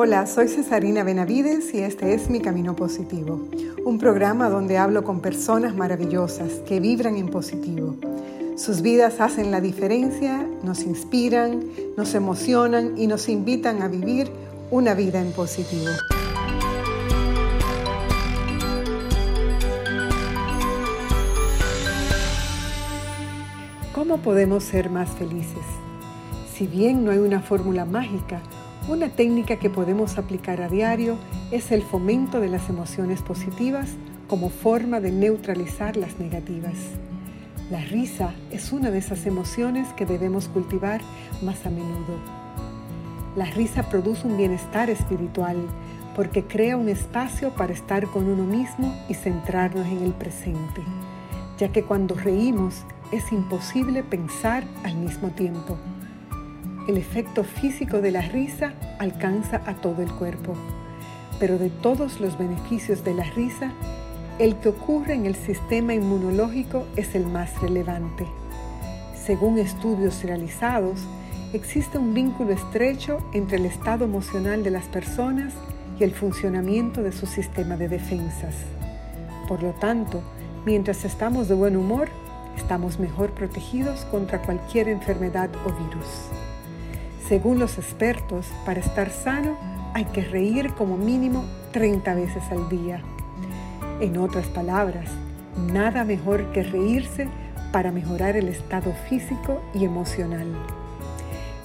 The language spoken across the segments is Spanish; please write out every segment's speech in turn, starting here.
Hola, soy Cesarina Benavides y este es Mi Camino Positivo, un programa donde hablo con personas maravillosas que vibran en positivo. Sus vidas hacen la diferencia, nos inspiran, nos emocionan y nos invitan a vivir una vida en positivo. ¿Cómo podemos ser más felices? Si bien no hay una fórmula mágica, una técnica que podemos aplicar a diario es el fomento de las emociones positivas como forma de neutralizar las negativas. La risa es una de esas emociones que debemos cultivar más a menudo. La risa produce un bienestar espiritual porque crea un espacio para estar con uno mismo y centrarnos en el presente, ya que cuando reímos es imposible pensar al mismo tiempo el efecto físico de la risa alcanza a todo el cuerpo. Pero de todos los beneficios de la risa, el que ocurre en el sistema inmunológico es el más relevante. Según estudios realizados, existe un vínculo estrecho entre el estado emocional de las personas y el funcionamiento de su sistema de defensas. Por lo tanto, mientras estamos de buen humor, estamos mejor protegidos contra cualquier enfermedad o virus. Según los expertos, para estar sano hay que reír como mínimo 30 veces al día. En otras palabras, nada mejor que reírse para mejorar el estado físico y emocional.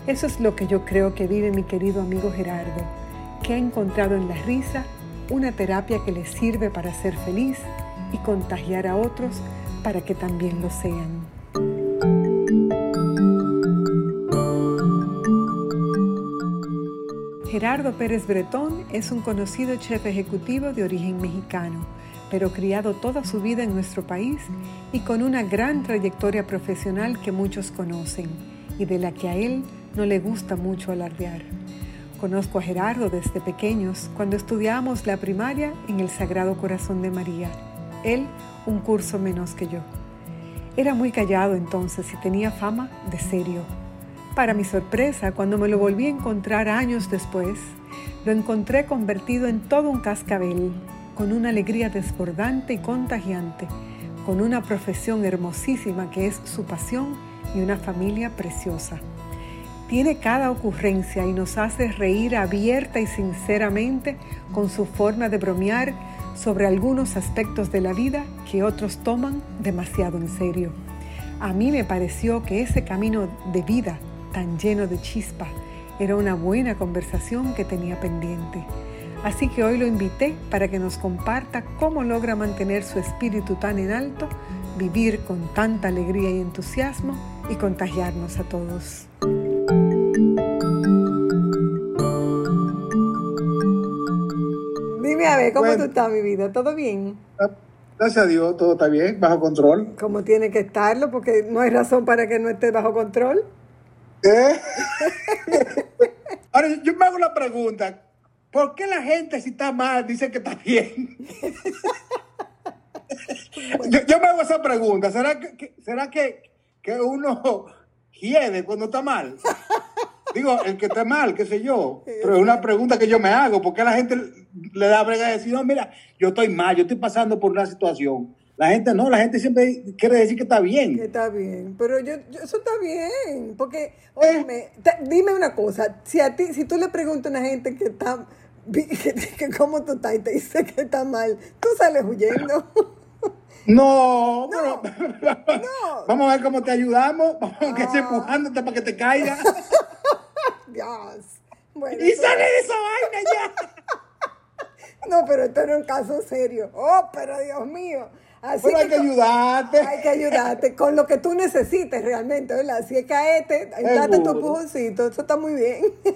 Eso es lo que yo creo que vive mi querido amigo Gerardo, que ha encontrado en la risa una terapia que le sirve para ser feliz y contagiar a otros para que también lo sean. Gerardo Pérez Bretón es un conocido chef ejecutivo de origen mexicano, pero criado toda su vida en nuestro país y con una gran trayectoria profesional que muchos conocen y de la que a él no le gusta mucho alardear. Conozco a Gerardo desde pequeños cuando estudiábamos la primaria en el Sagrado Corazón de María. Él un curso menos que yo. Era muy callado entonces y tenía fama de serio, para mi sorpresa, cuando me lo volví a encontrar años después, lo encontré convertido en todo un cascabel, con una alegría desbordante y contagiante, con una profesión hermosísima que es su pasión y una familia preciosa. Tiene cada ocurrencia y nos hace reír abierta y sinceramente con su forma de bromear sobre algunos aspectos de la vida que otros toman demasiado en serio. A mí me pareció que ese camino de vida tan lleno de chispa. Era una buena conversación que tenía pendiente. Así que hoy lo invité para que nos comparta cómo logra mantener su espíritu tan en alto, vivir con tanta alegría y entusiasmo y contagiarnos a todos. Dime a ver, ¿cómo tú estás, mi vida? ¿Todo bien? Gracias a Dios, todo está bien, bajo control. Como tiene que estarlo, porque no hay razón para que no esté bajo control. ¿Eh? Ahora, yo me hago la pregunta, ¿por qué la gente si está mal dice que está bien? yo, me hago esa pregunta, ¿será que, será que, que uno hiede cuando está mal? Digo, el que está mal, qué sé yo, pero es una pregunta que yo me hago, ¿por qué la gente le da brega de decir, no, mira, yo estoy mal, yo estoy pasando por una situación? La gente no, la gente siempre quiere decir que está bien. Que está bien, pero yo, eso está bien, porque, óyeme, dime una cosa, si a ti, si tú le preguntas a una gente que está, que, cómo tú estás y te dice que está mal, tú sales huyendo. No, no, no. vamos a ver cómo te ayudamos, vamos a que ah. empujándote para que te caiga. Dios. y sale de esa vaina ya. No, pero esto era un caso serio. Oh, pero Dios mío. Así Pero hay que, ayudarte. Hay que ayudarte con lo que tú necesites realmente, ¿verdad? Si es caete, date tu pujoncito, eso está muy bien.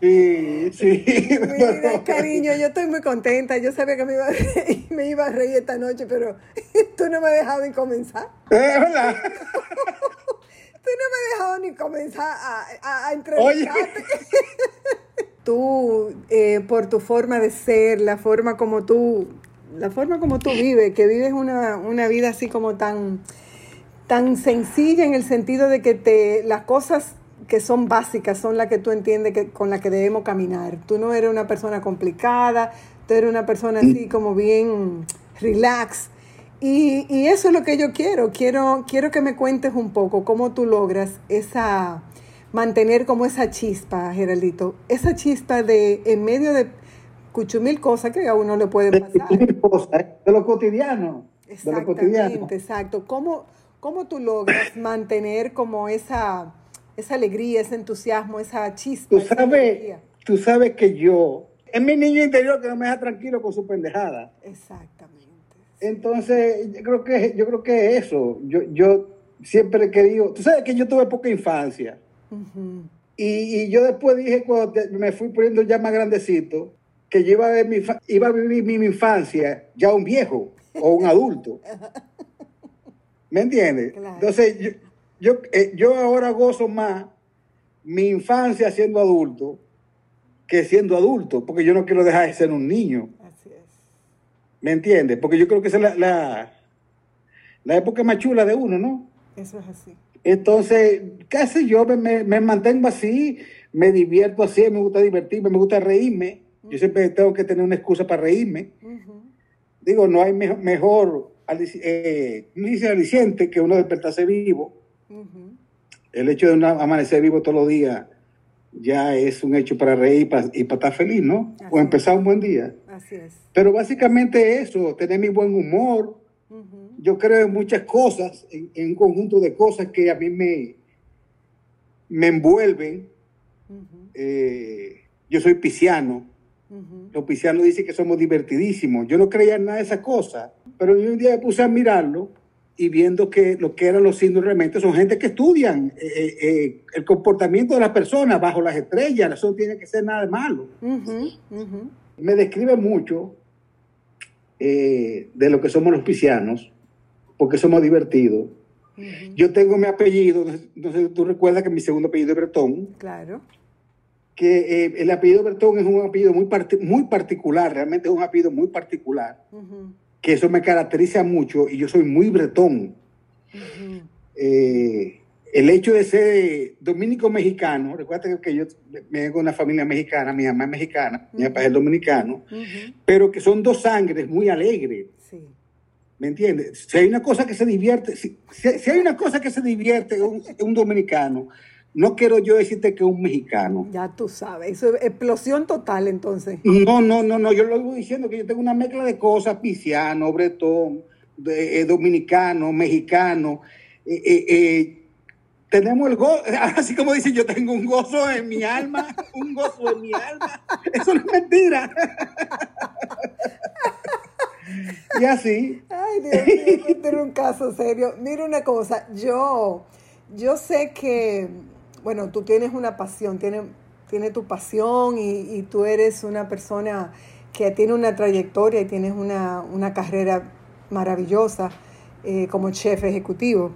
Sí, sí. Mira, cariño, yo estoy muy contenta. Yo sabía que me iba, a reír, me iba a reír esta noche, pero tú no me has dejado ni comenzar. Es verdad. Tú no me has dejado ni comenzar a, a, a entrevistarte. Tú, eh, por tu forma de ser, la forma como tú la forma como tú vives, que vives una, una vida así como tan, tan sencilla en el sentido de que te, las cosas que son básicas, son las que tú entiendes que, con las que debemos caminar. Tú no eres una persona complicada, tú eres una persona así como bien relax. Y, y eso es lo que yo quiero. Quiero, quiero que me cuentes un poco cómo tú logras esa mantener como esa chispa, Geraldito, esa chispa de en medio de mil cosas que a uno le pueden pasar. De lo cotidiano. Exactamente, exacto. ¿Cómo, ¿Cómo tú logras mantener como esa, esa alegría, ese entusiasmo, esa chispa? Tú sabes, tú sabes que yo, es mi niño interior que no me deja tranquilo con su pendejada. Exactamente. Entonces, yo creo que, yo creo que eso. Yo, yo siempre he querido, tú sabes que yo tuve poca infancia y, yo después dije, cuando me fui poniendo ya más grandecito, que yo iba a, mi, iba a vivir mi, infancia ya un viejo o un adulto. ¿Me entiendes? Entonces, yo, yo, eh, yo ahora gozo más mi infancia siendo adulto que siendo adulto, porque yo no quiero dejar de ser un niño. Así es. ¿Me entiendes? Porque yo creo que esa es la, la, la época más chula de uno, ¿no? Eso es así. Entonces, casi yo me, me, mantengo así, me divierto así, me gusta divertirme, me gusta reírme. Yo siempre tengo que tener una excusa para reírme. Digo, no hay mejor, eh, aliciente que uno despertarse vivo. El hecho de amanecer vivo todos los días ya es un hecho para reír y para, estar feliz, ¿no? o empezar un buen día. Así es. Pero básicamente eso, tener mi buen humor, yo creo en muchas cosas, en, un conjunto de cosas que a mí me, me envuelven. Eh, yo soy pisciano. Los piscianos dicen que somos divertidísimos. Yo no creía en nada de esas cosas, pero un día me puse a mirarlo y viendo que lo que eran los signos realmente son gente que estudian eh, eh, el comportamiento de las personas bajo las estrellas. Eso no tiene que ser nada de malo. Me describe mucho eh, de lo que somos los piscianos, porque somos divertidos. Yo tengo mi apellido, entonces tú recuerdas que mi segundo apellido es Bretón. Claro. Que eh, el apellido Bretón es un apellido muy, muy particular, realmente es un apellido muy particular, que eso me caracteriza mucho y yo soy muy bretón. eh, el hecho de ser dominico mexicano, recuerda que yo me vengo de una familia mexicana, mi mamá es mexicana, mi papá es dominicano, pero que son dos sangres muy alegres. ¿Me entiendes? Si hay una cosa que se divierte, si, hay una cosa que se divierte un, un dominicano, no quiero yo decirte que un mexicano. Ya tú sabes, eso es explosión total entonces. No, no, no, no, yo lo digo diciendo que yo tengo una mezcla de cosas, pisciano, bretón, eh, dominicano, mexicano. Eh, eh, tenemos el gozo, así como dice, yo tengo un gozo en mi alma, un gozo en mi alma. Eso no es mentira. y así. Ay, Dios mío, tener un caso serio. Mira una cosa, yo, yo sé que, bueno, tú tienes una pasión, tienes, tiene tu pasión y, tú eres una persona que tiene una trayectoria y tienes una, carrera maravillosa eh, como chef ejecutivo.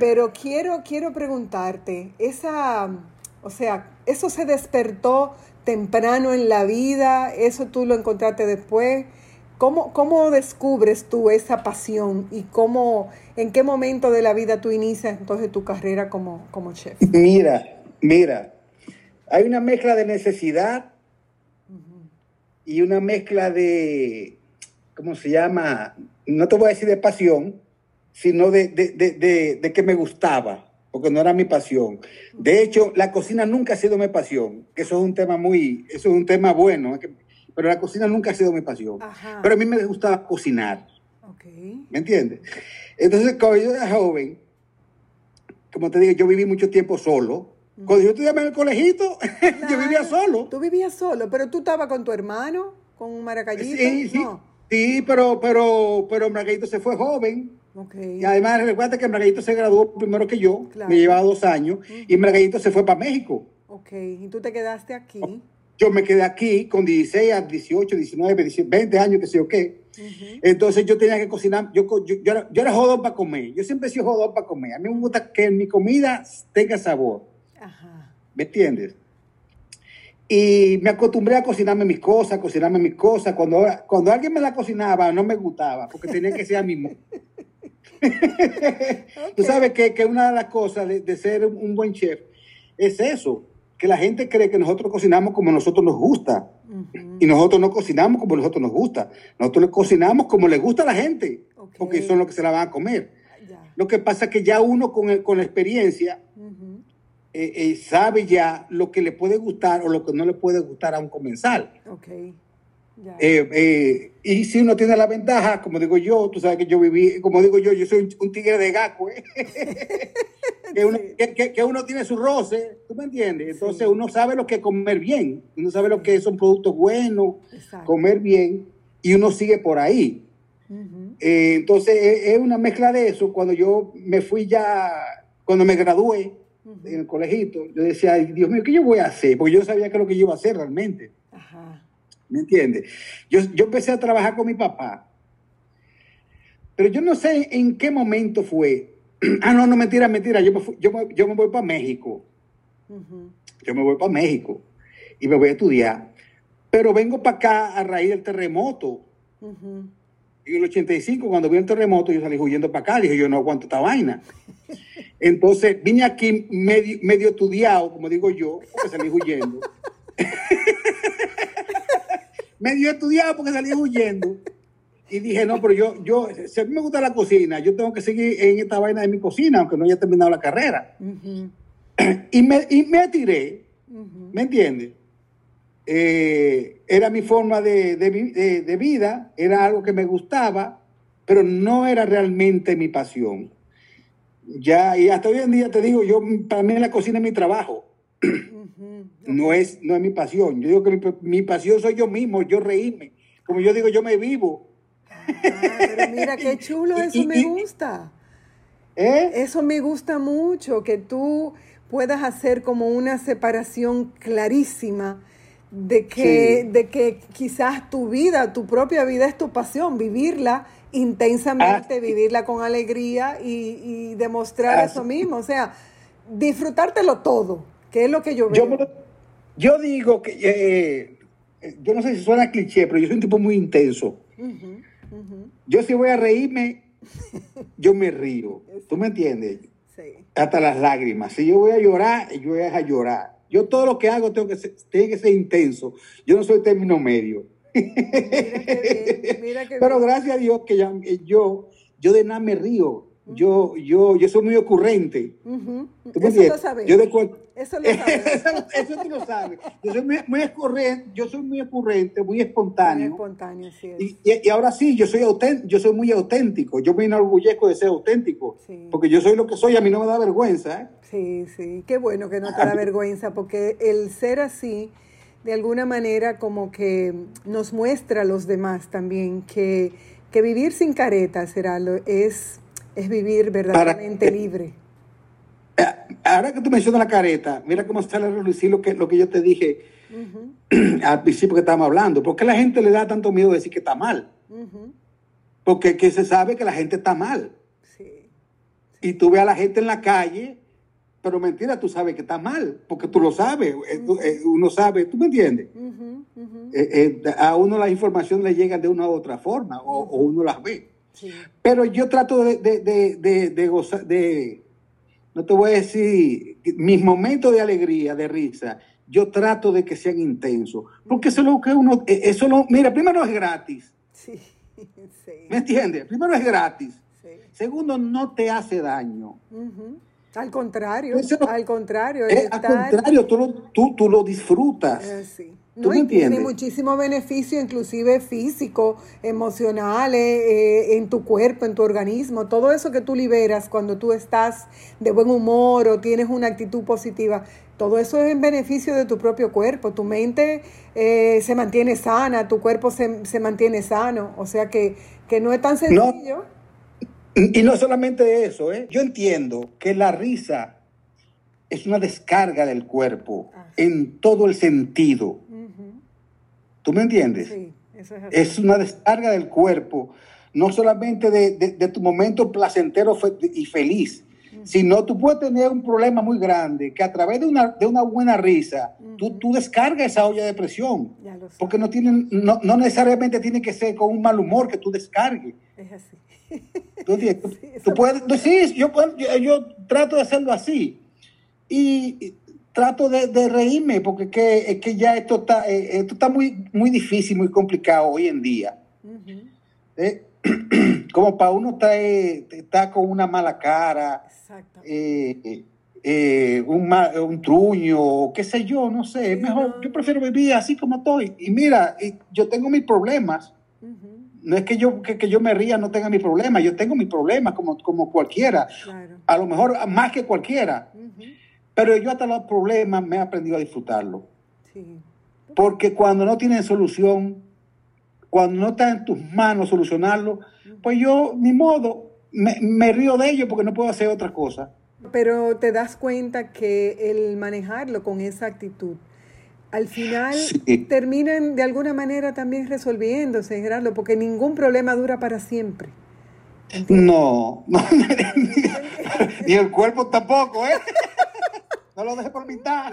Pero quiero, quiero preguntarte, esa, o sea, eso se despertó temprano en la vida, eso tú lo encontraste después. ¿Cómo, cómo descubres tú esa pasión y cómo, en qué momento de la vida tú inicias entonces tu carrera como, como chef? Mira, mira, hay una mezcla de necesidad y una mezcla de, ¿cómo se llama? No te voy a decir de pasión, sino de, de, que me gustaba, porque no era mi pasión. De hecho, la cocina nunca ha sido mi pasión, que eso es un tema muy, eso es un tema bueno, pero la cocina nunca ha sido mi pasión. Pero a mí me gustaba cocinar. ¿Me entiendes? Entonces, cuando yo era joven, como te digo, yo viví mucho tiempo solo. Cuando yo estudiaba en el colegito, yo vivía solo. Tú vivías solo, pero tú estabas con tu hermano, con un maracayito. Sí, sí. Sí, pero, pero, pero Margarito se fue joven. Y además, recuerda que Margarito se graduó primero que yo, me llevaba dos años, y Margarito se fue para México. Ok, ¿y tú te quedaste aquí? Yo me quedé aquí con 16 a 18, 19, 20 años, que sé yo qué. Entonces yo tenía que cocinar, yo, yo, era, yo era jodón para comer, yo siempre he sido jodón para comer. A mí me gusta que mi comida tenga sabor. Ajá. ¿Me entiendes? Y me acostumbré a cocinarme mis cosas, cocinarme mis cosas. Cuando, cuando alguien me la cocinaba, no me gustaba, porque tenía que ser a mi Tú sabes que, que, una de las cosas de, de ser un buen chef es eso, que la gente cree que nosotros cocinamos como nosotros nos gusta. Y nosotros no cocinamos como nosotros nos gusta. Nosotros le cocinamos como le gusta a la gente, porque son los que se la van a comer. Lo que pasa es que ya uno con, el, con la experiencia eh, eh, sabe ya lo que le puede gustar o lo que no le puede gustar a un comensal. Okay. Eh, y si uno tiene la ventaja, como digo yo, tú sabes que yo viví, como digo yo, yo soy un, tigre de gaco, ¿eh? que, uno, que, uno, tiene su roce, ¿tú me entiendes? Entonces uno sabe lo que es comer bien, uno sabe lo que son productos buenos, comer bien, y uno sigue por ahí. Eh, entonces es, una mezcla de eso. Cuando yo me fui ya, cuando me gradué en el colegito, yo decía, Dios mío, ¿qué yo voy a hacer? Porque yo sabía que es lo que yo iba a hacer realmente. ¿Me entiendes? Yo, yo empecé a trabajar con mi papá, pero yo no sé en qué momento fue. ah, no, no, mentira, mentira. Yo me, yo yo me voy para México. Yo me voy para México y me voy a estudiar. Pero vengo para acá a raíz del terremoto. En el 85, cuando vi el terremoto, yo salí huyendo para acá. Dije, yo no aguanto esta vaina. Entonces vine aquí medio, medio estudiado, como digo yo, porque salí huyendo. medio estudiado porque salí huyendo. Y dije, no, pero yo, yo, si a mí me gusta la cocina, yo tengo que seguir en esta vaina de mi cocina, aunque no haya terminado la carrera. y, me, y me tiré, ¿me entiendes? Eh, era mi forma de, de, de, vida, era algo que me gustaba, pero no era realmente mi pasión. Ya, y hasta hoy en día te digo, yo, para mí la cocina es mi trabajo no, es, no es mi pasión. Yo digo que mi, pasión soy yo mismo, yo reírme. Como yo digo, yo me vivo. Ah, pero mira qué chulo, eso me gusta. ¿Eh? Eso me gusta mucho, que tú puedas hacer como una separación clarísima de que, de que quizás tu vida, tu propia vida es tu pasión, vivirla intensamente, ah, vivirla con alegría y, demostrar ah, eso mismo, o sea, disfrutártelo todo. ¿Qué es lo que yo veo? Yo, digo que, eh, eh, yo no sé si suena cliché, pero yo soy un tipo muy intenso. Yo si voy a reírme, yo me río. ¿Tú me entiendes? Sí. Hasta las lágrimas. Si yo voy a llorar, yo voy a llorar. Yo todo lo que hago tengo que ser, tiene que ser intenso. Yo no soy término medio. Pero gracias a Dios que yo, yo de nada me río yo, yo, yo soy muy ocurrente. Eso lo sabes. Yo de eso lo sabes. eso, tú lo sabes. Yo soy muy, muy, ocurrente, yo soy muy ocurrente, muy espontáneo. Muy espontáneo, sí. Y, y, ahora sí, yo soy, yo soy muy auténtico. Yo me enorgullezco de ser auténtico. Porque yo soy lo que soy, a mí no me da vergüenza. ¿eh? Sí, sí. Qué bueno que no te da vergüenza, porque el ser así, de alguna manera, como que nos muestra a los demás también que, que vivir sin caretas será es es vivir verdaderamente libre. Eh, ahora que tú mencionas la careta, mira cómo sale a relucir lo que, lo que yo te dije al principio que estábamos hablando. ¿Por qué la gente le da tanto miedo decir que está mal? Porque que se sabe que la gente está mal. Y tú ves a la gente en la calle, pero mentira, tú sabes que está mal, porque tú lo sabes, eh, eh, uno sabe, ¿tú me entiendes? a uno las informaciones le llegan de una u otra forma, o, o uno las ve. Pero yo trato de, de, gozar, de, no te voy a decir, mis momentos de alegría, de risa, yo trato de que sean intensos. Porque eso es lo que uno, e, eso lo, mira, primero es gratis. Sí, ¿Me entiendes? Primero es gratis. Segundo, no te hace daño. Al contrario, al contrario. al contrario, tú lo, tú, tú lo disfrutas. Eh, sí. No, y tiene muchísimo beneficio, inclusive físico, emocional, eh, eh, en tu cuerpo, en tu organismo. Todo eso que tú liberas cuando tú estás de buen humor o tienes una actitud positiva, todo eso es en beneficio de tu propio cuerpo. Tu mente eh, se mantiene sana, tu cuerpo se, se, mantiene sano. O sea que, que no es tan sencillo. y no solamente eso, ¿eh? yo entiendo que la risa es una descarga del cuerpo ah, en todo el sentido ¿Tú me entiendes? Sí, eso es, así. es una descarga del cuerpo, no solamente de, tu momento placentero y feliz, sino tú puedes tener un problema muy grande que a través de una, de una buena risa, tú, tú, descargas esa olla de presión. Porque no, tienen, no, necesariamente tiene que ser con un mal humor que tú descargues. Es así. Tú, puedes, sí, yo, yo, trato de hacerlo así. Y trato de, reírme porque que, es que ya esto está, eh, esto está muy, muy difícil, muy complicado hoy en día. Eh, como para uno está, eh, está con una mala cara, un, un truño, qué sé yo, no sé, mejor, yo prefiero vivir así como estoy. Y mira, yo tengo mis problemas. No es que yo, que, yo me ría, no tenga mis problemas, yo tengo mis problemas como, como cualquiera, a lo mejor más que cualquiera. Pero yo hasta los problemas me he aprendido a disfrutarlo. Porque cuando no tienen solución, cuando no está en tus manos solucionarlo, pues yo, ni modo, me, río de ello porque no puedo hacer otra cosa. Pero te das cuenta que el manejarlo con esa actitud, al final terminan de alguna manera también resolviéndose, Gerardo, porque ningún problema dura para siempre. No, no, ni el cuerpo tampoco, ¿eh? No lo deje por mitad.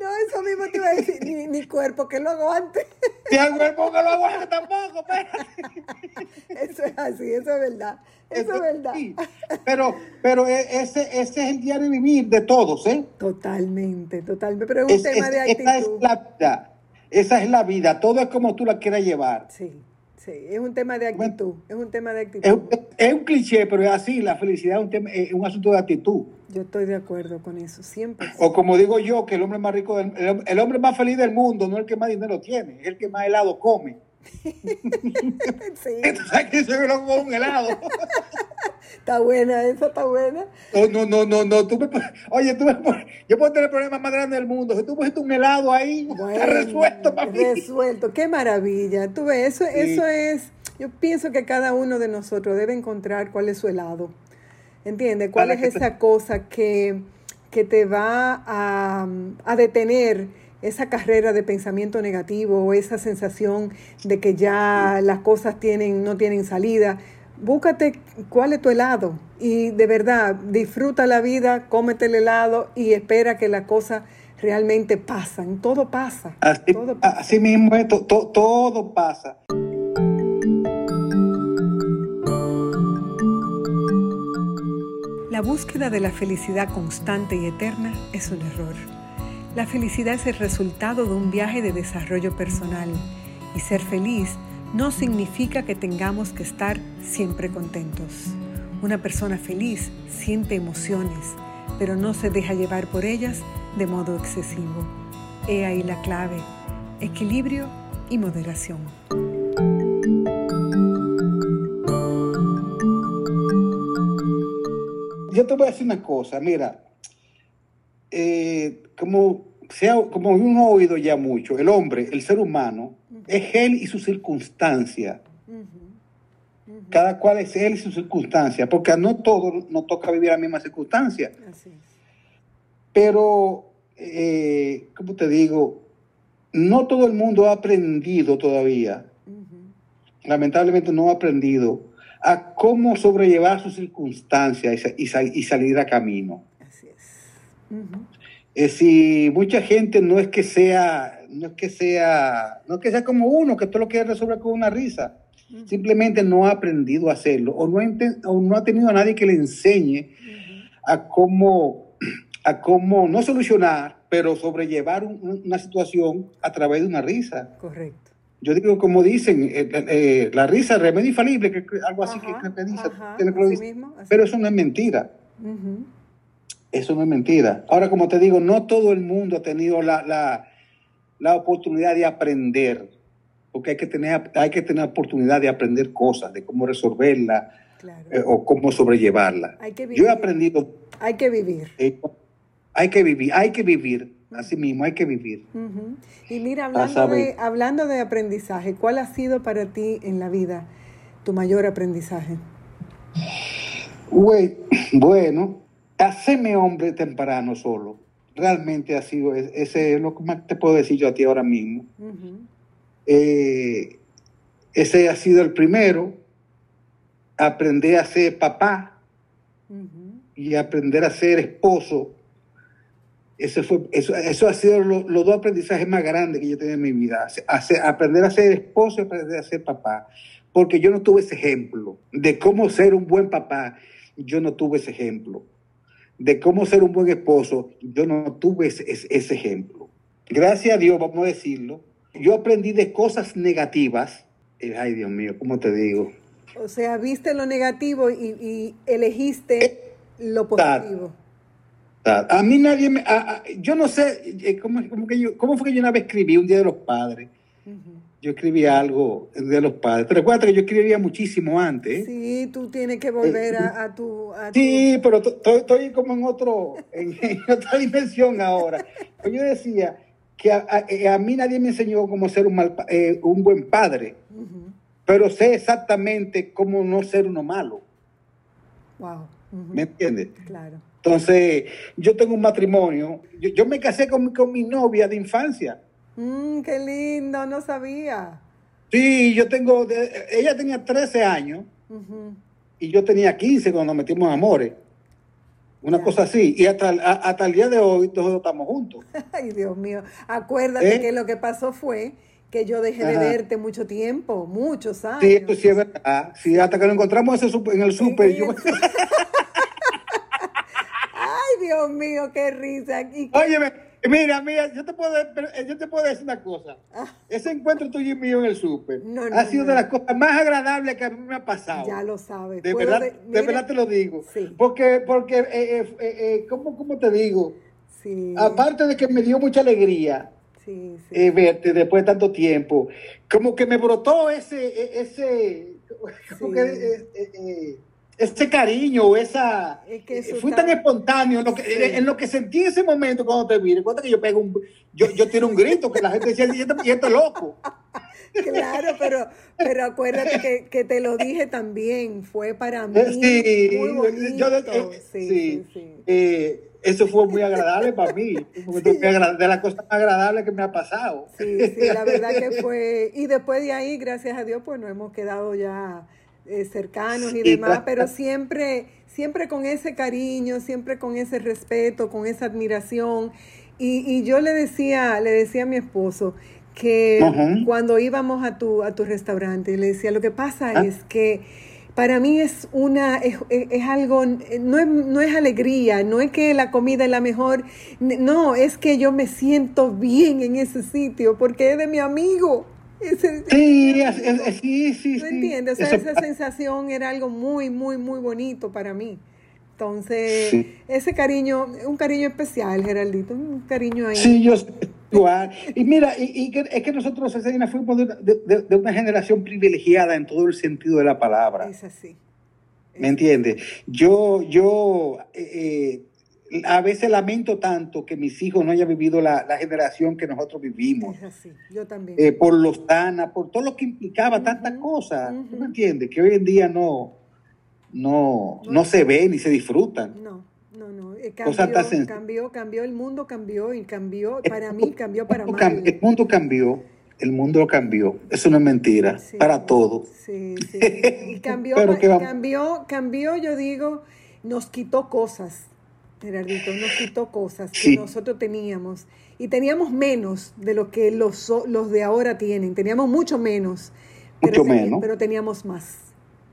No, eso mismo te iba a decir. Ni, cuerpo que lo aguante. Ni el cuerpo que lo aguante tampoco, Eso es así, eso es verdad. Eso, es verdad. Pero, pero e, ese, ese es el diario vivir de todos, ¿eh? Totalmente, totalmente. Pero es un tema de actitud. Esa es la vida. Esa es la vida. Todo es como tú la quieras llevar. Sí. Sí, es un tema de actitud, es un tema de actitud. Es, un cliché, pero es así, la felicidad es un, tema, es un asunto de actitud. Yo estoy de acuerdo con eso, siempre. O como digo yo, que el hombre más rico, del, el, hombre más feliz del mundo no es el que más dinero tiene, es el que más helado come. sí. Que se con un helado. está buena, esa está buena. No, no, no, no, Tú me, oye, tú me, yo puedo tener el problema más grande del mundo. Si tú pusiste un helado ahí, está resuelto, papi. Resuelto, qué maravilla. Tú ves, eso, eso es, yo pienso que cada uno de nosotros debe encontrar cuál es su helado. ¿Entiendes? ¿Cuál es esa cosa que, que te va a, a detener? Esa carrera de pensamiento negativo o esa sensación de que ya las cosas tienen, no tienen salida, búscate cuál es tu helado y de verdad disfruta la vida, cómete el helado y espera que las cosas realmente pasan. Todo pasa. Así, todo así mismo, todo pasa. La búsqueda de la felicidad constante y eterna es un error. La felicidad es el resultado de un viaje de desarrollo personal y ser feliz no significa que tengamos que estar siempre contentos. Una persona feliz siente emociones, pero no se deja llevar por ellas de modo excesivo. He ahí la clave, equilibrio y moderación. Yo te voy a decir una cosa, mira, eh, como, sea, como uno ha oído ya mucho, el hombre, el ser humano, es él y su circunstancia. Cada cual es él y su circunstancia, porque a no todos nos toca vivir la misma circunstancia. Pero, eh, como te digo, no todo el mundo ha aprendido todavía, lamentablemente no ha aprendido a cómo sobrellevar sus circunstancias y, y salir a camino. Es. si mucha gente no es que sea, no es que sea, no es que sea como uno, que todo lo quiere resolver con una risa. Simplemente no ha aprendido a hacerlo o no, o no ha tenido a nadie que le enseñe a cómo, a cómo no solucionar, pero sobrellevar una situación a través de una risa. Correcto. Yo digo, como dicen, eh, eh, la risa es remedio infalible, que, algo así que, que dice, pero eso no es mentira. Eso no es mentira. Ahora, como te digo, no todo el mundo ha tenido la, la, la oportunidad de aprender, porque hay que tener, hay que tener oportunidad de aprender cosas, de cómo resolverla eh, o cómo sobrellevarla. Yo he aprendido. Hay que vivir. hay que vivir, hay que vivir. Así mismo, hay que vivir. Y mira, hablando de, hablando de aprendizaje, ¿cuál ha sido para ti en la vida tu mayor aprendizaje? bueno, hacerme hombre temprano solo. Realmente ha sido, ese es lo que más te puedo decir yo a ti ahora mismo. Eh, ese ha sido el primero. Aprender a ser papá y aprender a ser esposo eso, fue, eso, eso ha sido los dos aprendizajes más grandes que yo he tenido en mi vida. aprender a ser esposo y aprender a ser papá. porque yo no tuve ese ejemplo de cómo ser un buen papá. Yo no tuve ese ejemplo de cómo ser un buen esposo. Yo no tuve ese, ese ejemplo. Gracias a Dios, vamos a decirlo. Yo aprendí de cosas negativas. Ay, Dios mío, ¿cómo te digo? O sea, viste lo negativo y, elegiste eh, lo positivo. A mí nadie me... yo no sé, eh, ¿cómo, que yo, ¿cómo, fue que yo una vez escribí un Día de los Padres? Yo escribí algo de los padres. Pero recuerda que yo escribía muchísimo antes. Sí, tú tienes que volver a, a, tu, Sí, pero estoy como en, otro, en, otra dimensión ahora. Pues yo decía que eh, a, mí nadie me enseñó cómo ser un, mal, eh, un buen padre, pero sé exactamente cómo no ser uno malo. Wow. ¿Me entiendes? Claro. Entonces, yo tengo un matrimonio, yo, me casé con, con, mi novia de infancia. Mm, qué lindo, no sabía. Sí, yo tengo, ella tenía 13 años y yo tenía 15 cuando nos metimos en amores. Una cosa así. Y hasta, hasta el día de hoy todos estamos juntos. Ay, Dios mío. Acuérdate ¿Eh? que lo que pasó fue que yo dejé de verte mucho tiempo, muchos años. Sí, esto sí es verdad. Sí, hasta que lo encontramos en el súper. Yo... Dios mío, qué risa. Óyeme, mira, mira, yo te puedo, eh, yo te puedo decir una cosa. Ah. Ese encuentro tuyo y mío en el súper ha sido de las cosas más agradables que a mí me ha pasado. Ya lo sabes. De, verdad, de, verdad te lo digo. Porque, porque eh, eh, ¿cómo, te digo? Sí. Aparte de que me dio mucha alegría. verte después de tanto tiempo, como que me brotó ese, e, ese, como que, ese cariño, esa... Es fui tan espontáneo en lo, que, en lo que sentí en ese momento cuando te vi. Recuerda que yo pego un... Yo, yo tiro un grito que la gente decía, y este loco. Claro, pero, pero acuérdate que, que, te lo dije también, fue para mí sí, muy bonito. Eh, sí, sí, eh, eso fue muy agradable para mí, de las cosas más agradables que me ha pasado. Sí, sí, la verdad que fue, y después de ahí, gracias a Dios, pues nos hemos quedado ya eh, cercanos y demás, pero siempre, siempre con ese cariño, siempre con ese respeto, con esa admiración. Y, yo le decía, le decía a mi esposo que cuando íbamos a tu, a tu restaurante, le decía, lo que pasa ah. es que para mí es una es, algo no es, no es alegría no es que la comida es la mejor no es que yo me siento bien en ese sitio porque es de mi amigo sí, sí, sí, ¿Tú entiendes? esa sensación era algo muy, muy, muy bonito para mí. Entonces, ese cariño, un cariño especial, Geraldito, un cariño ahí. Sí, yo igual. Y mira, y, es que nosotros, Cesarina, fuimos de, de, una generación privilegiada en todo el sentido de la palabra. Es así. ¿Me entiendes? Yo, yo eh, eh a veces lamento tanto que mis hijos no hayan vivido la, generación que nosotros vivimos. Es así, yo también. Eh, por los TANA, por todo lo que implicaba tantas cosas. ¿Tú me entiendes? Que hoy en día no, no, no, se ve ni se disfrutan. No, no, no. Eh, cambió, cambió, cambió, el mundo cambió y cambió, para mí cambió para mal. El mundo cambió. El mundo cambió, eso no es mentira, para todo. Sí, sí. Y cambió, cambió, cambió, yo digo, nos quitó cosas Gerardito, nos quitó cosas que nosotros teníamos y teníamos menos de lo que los, los de ahora tienen, teníamos mucho menos, pero, menos. pero teníamos más,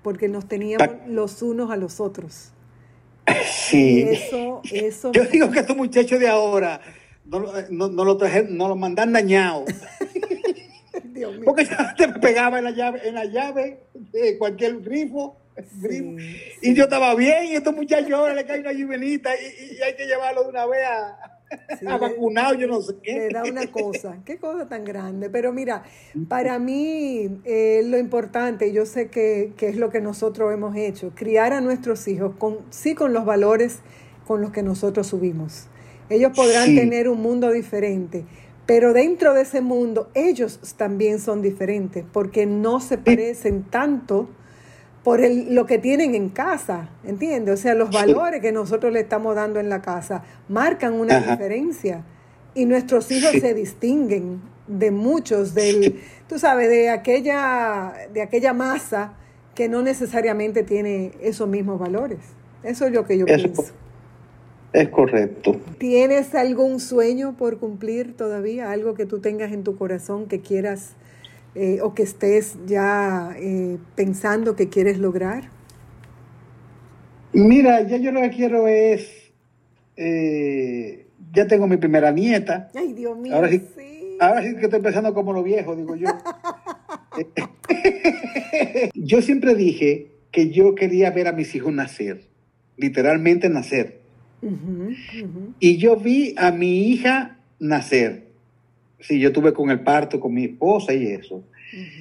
porque nos teníamos los unos a los otros. Sí. eso, eso. Yo digo que estos muchachos de ahora no, no, no lo, no lo mandan dañado. Porque ya te pegaba en la llave, en la llave de cualquier grifo y yo estaba bien, y estos muchachos ahora le cae una juvenita y, hay que llevarlo de una vez a, vacunado, yo no sé qué. Le da una cosa, qué cosa tan grande. Pero mira, para mí eh, lo importante, yo sé que, que, es lo que nosotros hemos hecho, criar a nuestros hijos, con, sí con los valores con los que nosotros subimos. Ellos podrán tener un mundo diferente, pero dentro de ese mundo ellos también son diferentes, porque no se parecen tanto por el, lo que tienen en casa, ¿entiendes? O sea, los valores que nosotros le estamos dando en la casa marcan una diferencia y nuestros hijos se distinguen de muchos del, tú sabes, de aquella, de aquella masa que no necesariamente tiene esos mismos valores. Eso es lo que yo pienso. Es correcto. ¿Tienes algún sueño por cumplir todavía? ¿Algo que tú tengas en tu corazón que quieras eh, o que estés ya eh, pensando que quieres lograr? Mira, ya yo lo que quiero es, eh, ya tengo mi primera nieta. Ay, Dios mío. Ahora sí, ahora sí que estoy pensando como lo viejo, digo yo. yo siempre dije que yo quería ver a mis hijos nacer, literalmente nacer. Y yo vi a mi hija nacer. Sí, yo tuve con el parto con mi esposa y eso.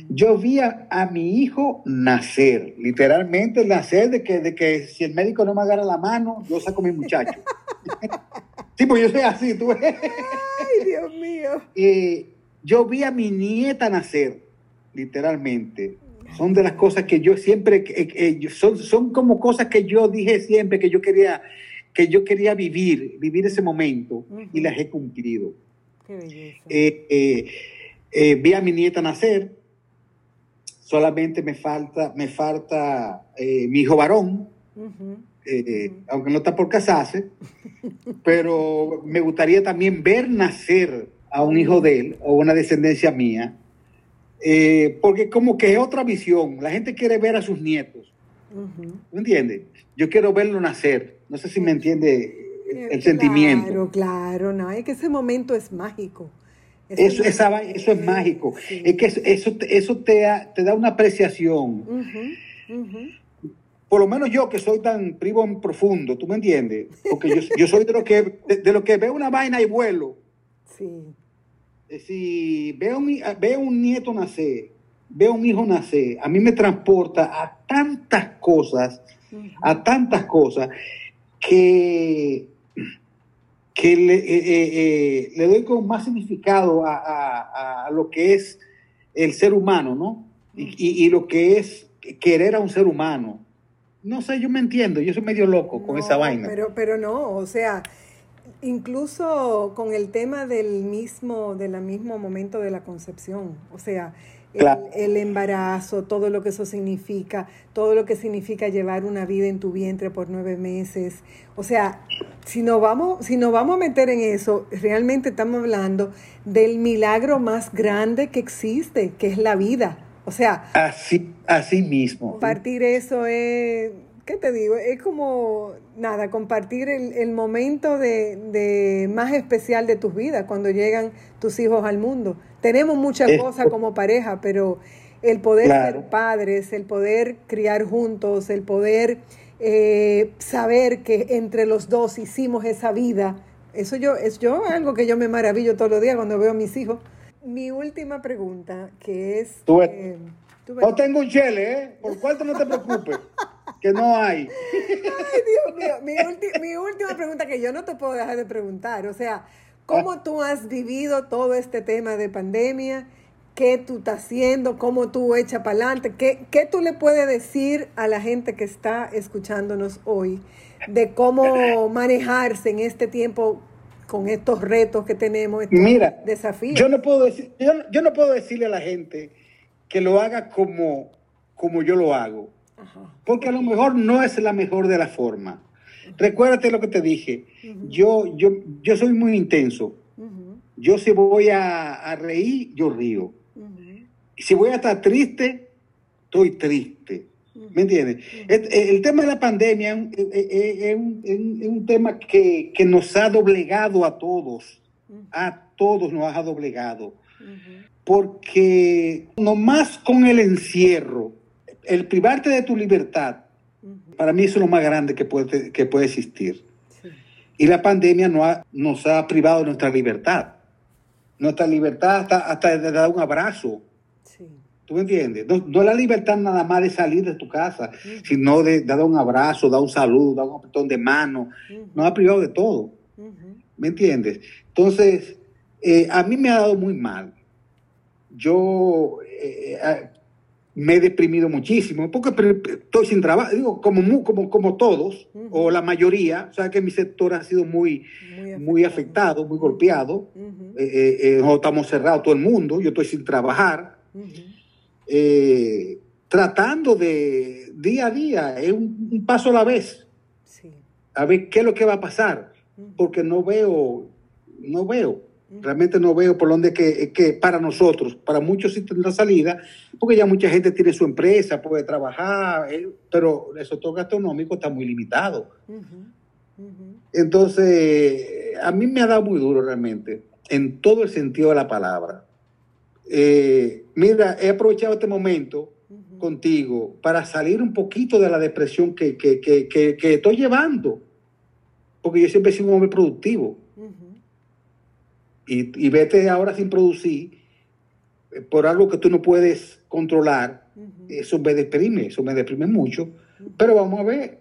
Yo vi a, mi hijo nacer, literalmente nacer de que, de que si el médico no me agarra la mano, yo saco a mi muchacho. sí, pues yo soy así, tú ves. Ay, Dios mío. Eh, yo vi a mi nieta nacer, literalmente. Son de las cosas que yo siempre, son, son como cosas que yo dije siempre que yo quería, que yo quería vivir, vivir ese momento y las he cumplido. Qué belleza. Eh, eh, eh, vi a mi nieta nacer, solamente me falta, me falta mi hijo varón, aunque no está por casarse, pero me gustaría también ver nacer a un hijo de él o una descendencia mía, porque como que es otra visión, la gente quiere ver a sus nietos, ¿me entiendes? Yo quiero verlo nacer, no sé si me entiende el sentimiento. Claro, claro, no, es que ese momento es mágico. eso, eso es mágico. Es que eso, eso te, te da una apreciación. Por lo menos yo que soy tan privo profundo, ¿tú me entiendes? Porque yo, yo soy de lo que de, lo que veo una vaina y vuelo. Sí. Eh, si veo, veo un nieto nacer, veo un hijo nacer, a mí me transporta a tantas cosas, a tantas cosas, que que le, eh, eh, eh, le doy con más significado a, lo que es el ser humano, ¿no? Y, lo que es querer a un ser humano. No sé, yo me entiendo, yo soy medio loco con esa vaina. Pero, pero no, o sea, incluso con el tema del mismo, del mismo momento de la concepción, o sea, el, embarazo, todo lo que eso significa, todo lo que significa llevar una vida en tu vientre por nueve meses. O sea, si nos vamos, si nos vamos a meter en eso, realmente estamos hablando del milagro más grande que existe, que es la vida. O sea, así, así mismo. Partir eso es ¿qué te digo? Es como, nada, compartir el, momento de, más especial de tus vidas cuando llegan tus hijos al mundo. Tenemos muchas cosas como pareja, pero el poder ser padres, el poder criar juntos, el poder eh, saber que entre los dos hicimos esa vida, eso yo, es yo algo que yo me maravillo todos los días cuando veo a mis hijos. Mi última pregunta, que es... Tú, eh, no tengo un chele, ¿eh? Por cuánto no te preocupes. que no hay. Ay, Dios mío. Mi, última pregunta que yo no te puedo dejar de preguntar. O sea, ¿cómo ah. tú has vivido todo este tema de pandemia? ¿Qué tú estás haciendo? ¿Cómo tú echas para adelante? ¿Qué, ¿Qué tú le puedes decir a la gente que está escuchándonos hoy de cómo manejarse en este tiempo con estos retos que tenemos, estos Mira, desafíos? Yo no puedo decir, yo, yo no puedo decirle a la gente que lo haga como, como yo lo hago. Porque a lo mejor no es la mejor de la forma. Recuérdate lo que te dije. yo, yo, yo soy muy intenso. Yo si voy a, reír, yo río. Si voy a estar triste, estoy triste. ¿Me entiendes? el, tema de la pandemia es un, tema que, nos ha doblegado a todos. A todos nos ha doblegado. Porque nomás con el encierro, el privarte de tu libertad, para mí es lo más grande que puede, que puede existir. Y la pandemia no nos ha privado de nuestra libertad. Nuestra libertad hasta, hasta de dar un abrazo. ¿Tú me entiendes? No, la libertad nada más de salir de tu casa, sino de, dar un abrazo, dar un saludo, dar un apretón de mano. Nos ha privado de todo. ¿Me entiendes? Entonces, eh, a mí me ha dado muy mal. Yo, eh, eh, me he deprimido muchísimo, porque estoy sin trabajo, digo, como, como, como todos, o la mayoría, o sea que mi sector ha sido muy, muy afectado, muy, golpeado, eh, eh, eh, estamos cerrados todo el mundo, yo estoy sin trabajar, tratando de día a día, es un, paso a la vez, a ver qué es lo que va a pasar, porque no veo, no veo. Realmente no veo por dónde que, que para nosotros, para muchos sí tendrá salida, porque ya mucha gente tiene su empresa, puede trabajar, eh, pero el sector gastronómico está muy limitado. Entonces, a mí me ha dado muy duro realmente, en todo el sentido de la palabra. Eh, mira, he aprovechado este momento contigo para salir un poquito de la depresión que, estoy llevando, porque yo siempre he sido un hombre productivo. Y, vete ahora sin producir eh, por algo que tú no puedes controlar, eso me deprime, eso me deprime mucho. Pero vamos a ver,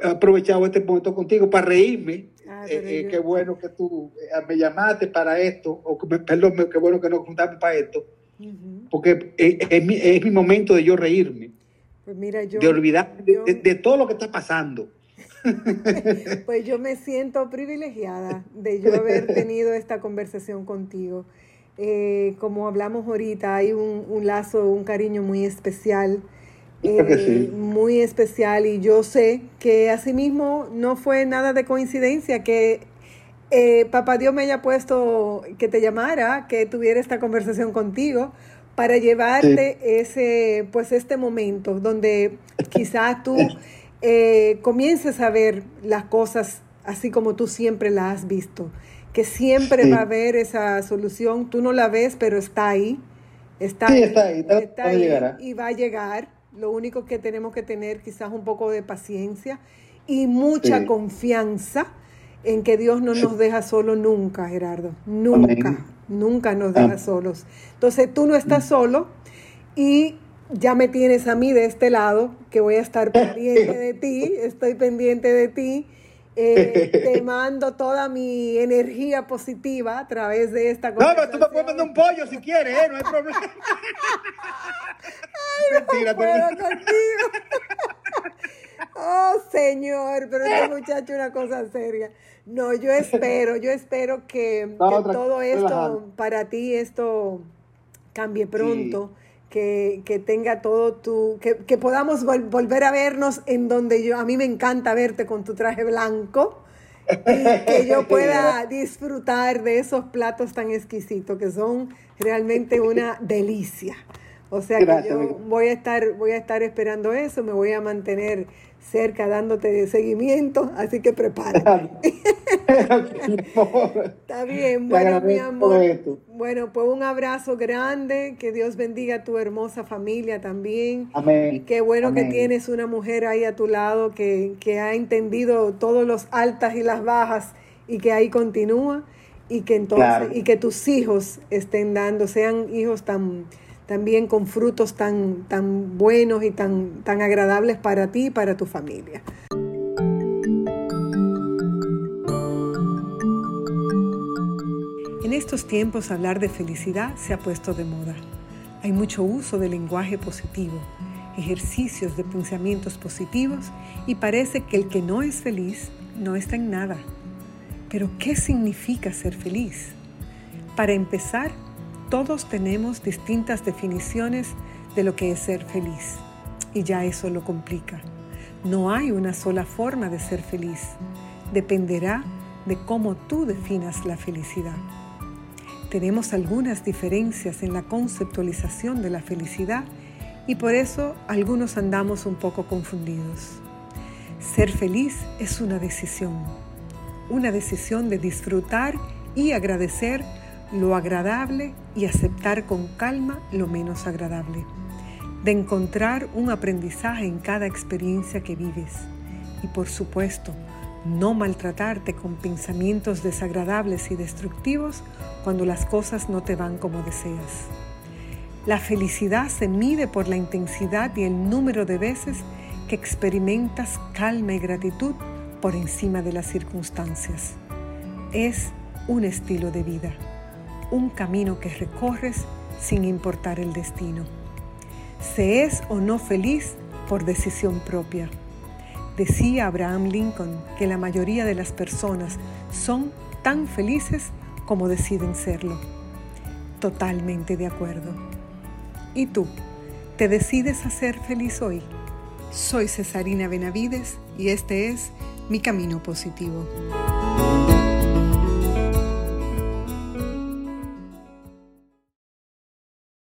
he aprovechado este momento contigo para reírme. Ah, eh, eh, qué bueno que tú me llamaste para esto, o perdón, qué bueno que nos juntamos para esto porque es, mi, momento de yo reírme, pues mira, yo, de olvidar de, todo lo que está pasando. Pues yo me siento privilegiada de yo haber tenido esta conversación contigo. Eh, como hablamos ahorita, hay un, lazo, un cariño muy especial. Eh, muy especial y yo sé que asimismo no fue nada de coincidencia que eh, papá Dios me haya puesto que te llamara, que tuviera esta conversación contigo para llevarte ese, pues este momento donde quizás tú eh, comiences a ver las cosas así como tú siempre las has visto, que siempre va a haber esa solución, tú no la ves, pero está ahí, está ahí, está ahí, está ahí y va a llegar. Lo único que tenemos que tener quizás un poco de paciencia y mucha confianza en que Dios no nos deja solo nunca, Gerardo. Nunca, nunca nos deja ah. solos. Entonces tú no estás solo y ya me tienes a mí de este lado, que voy a estar pendiente de ti, estoy pendiente de ti. Eh, te mando toda mi energía positiva a través de esta conversación. No, pero tú me puedes mandar un pollo si quieres, ¿eh? no hay problema. Ay, Mentira, no puedo contigo. oh, señor, pero este muchacho es una cosa seria. No, yo espero, yo espero que, todo esto, para ti, esto cambie pronto. Que, tenga todo tu, que, podamos volver a vernos en donde yo, a mí me encanta verte con tu traje blanco y que yo pueda disfrutar de esos platos tan exquisitos que son realmente una delicia. O sea que yo voy a estar, voy a estar esperando eso, me voy a mantener cerca dándote seguimiento, así que prepárate. Está bien, bueno, mi amor. Bueno, pues un abrazo grande, que Dios bendiga a tu hermosa familia también. Amén. Qué bueno que tienes una mujer ahí a tu lado que, que ha entendido todos los altas y las bajas y que ahí continúa y que entonces y que tus hijos estén dando, sean hijos tan también con frutos tan, tan buenos y tan, tan agradables para ti y para tu familia. En estos tiempos hablar de felicidad se ha puesto de moda. Hay mucho uso del lenguaje positivo, ejercicios de pensamientos positivos y parece que el que no es feliz no está en nada. Pero ¿qué significa ser feliz? Para empezar, todos tenemos distintas definiciones de lo que es ser feliz y ya eso lo complica. No hay una sola forma de ser feliz. Dependerá de cómo tú definas la felicidad. Tenemos algunas diferencias en la conceptualización de la felicidad y por eso algunos andamos un poco confundidos. Ser feliz es una decisión, una decisión de disfrutar y agradecer lo agradable y aceptar con calma lo menos agradable, de encontrar un aprendizaje en cada experiencia que vives y por supuesto no maltratarte con pensamientos desagradables y destructivos cuando las cosas no te van como deseas. La felicidad se mide por la intensidad y el número de veces que experimentas calma y gratitud por encima de las circunstancias. Es un estilo de vida un camino que recorres sin importar el destino. Se es o no feliz por decisión propia. Decía Abraham Lincoln que la mayoría de las personas son tan felices como deciden serlo. Totalmente de acuerdo. ¿Y tú? ¿Te decides a ser feliz hoy? Soy Cesarina Benavides y este es Mi Camino Positivo.